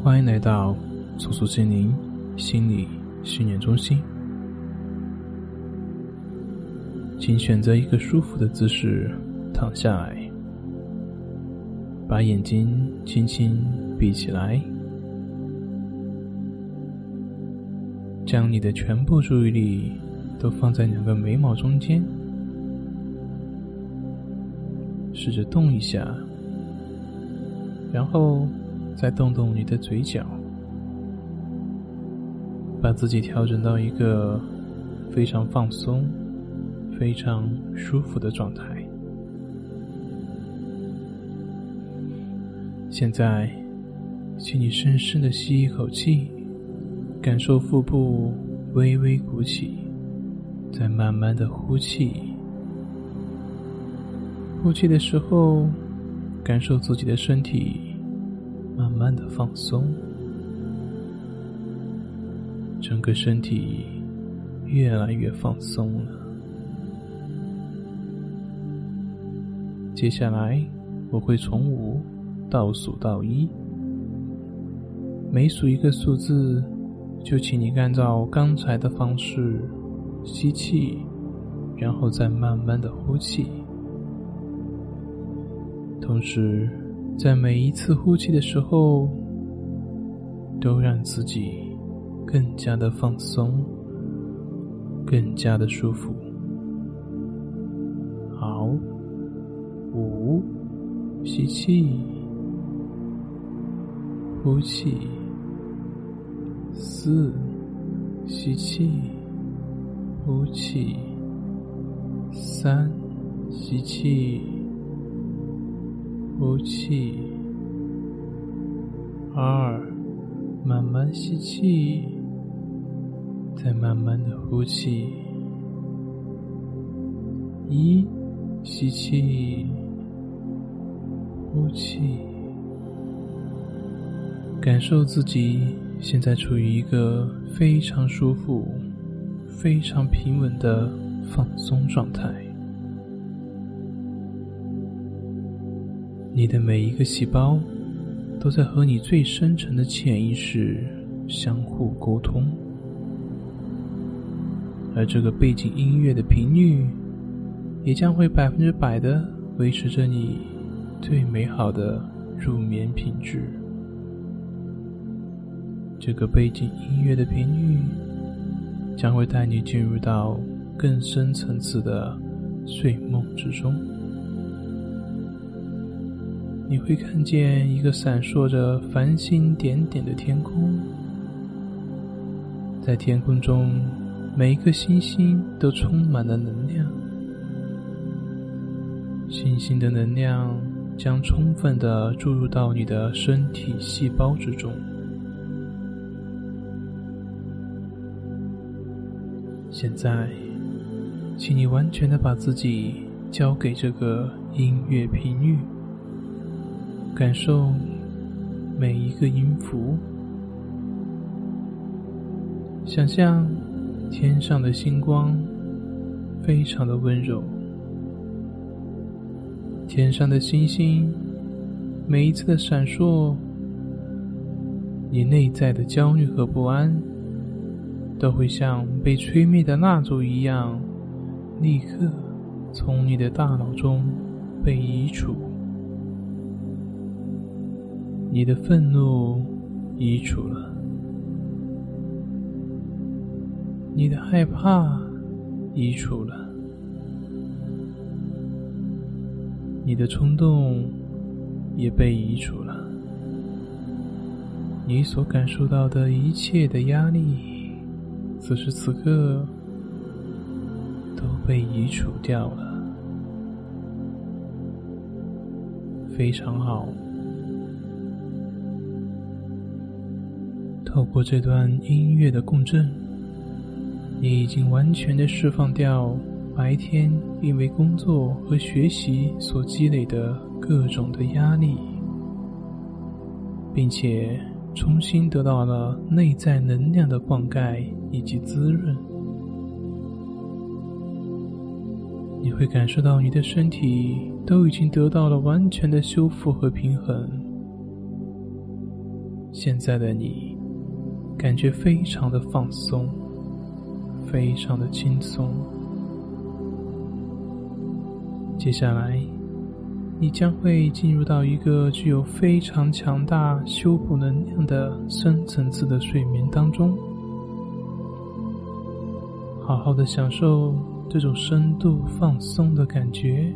欢迎来到苏苏心灵心理训练中心，请选择一个舒服的姿势躺下来，把眼睛轻轻闭起来，将你的全部注意力都放在两个眉毛中间，试着动一下，然后。再动动你的嘴角，把自己调整到一个非常放松、非常舒服的状态。现在，请你深深的吸一口气，感受腹部微微鼓起，再慢慢的呼气。呼气的时候，感受自己的身体。慢慢的放松，整个身体越来越放松了。接下来我会从五倒数到一，每数一个数字，就请你按照刚才的方式吸气，然后再慢慢的呼气，同时。在每一次呼气的时候，都让自己更加的放松，更加的舒服。好，五，吸气，呼气，四，吸气，呼气，三，吸气。呼气，二，慢慢吸气，再慢慢的呼气，一，吸气，呼气，感受自己现在处于一个非常舒服、非常平稳的放松状态。你的每一个细胞都在和你最深层的潜意识相互沟通，而这个背景音乐的频率也将会百分之百的维持着你最美好的入眠品质。这个背景音乐的频率将会带你进入到更深层次的睡梦之中。你会看见一个闪烁着繁星点点的天空，在天空中，每一颗星星都充满了能量。星星的能量将充分的注入到你的身体细胞之中。现在，请你完全的把自己交给这个音乐频率。感受每一个音符，想象天上的星光非常的温柔，天上的星星每一次的闪烁，你内在的焦虑和不安都会像被吹灭的蜡烛一样，立刻从你的大脑中被移除。你的愤怒移除了，你的害怕移除了，你的冲动也被移除了，你所感受到的一切的压力，此时此刻都被移除掉了，非常好。透过这段音乐的共振，你已经完全的释放掉白天因为工作和学习所积累的各种的压力，并且重新得到了内在能量的灌溉以及滋润。你会感受到你的身体都已经得到了完全的修复和平衡。现在的你感觉非常的放松，非常的轻松。接下来，你将会进入到一个具有非常强大修补能量的深层次的睡眠当中，好好的享受这种深度放松的感觉。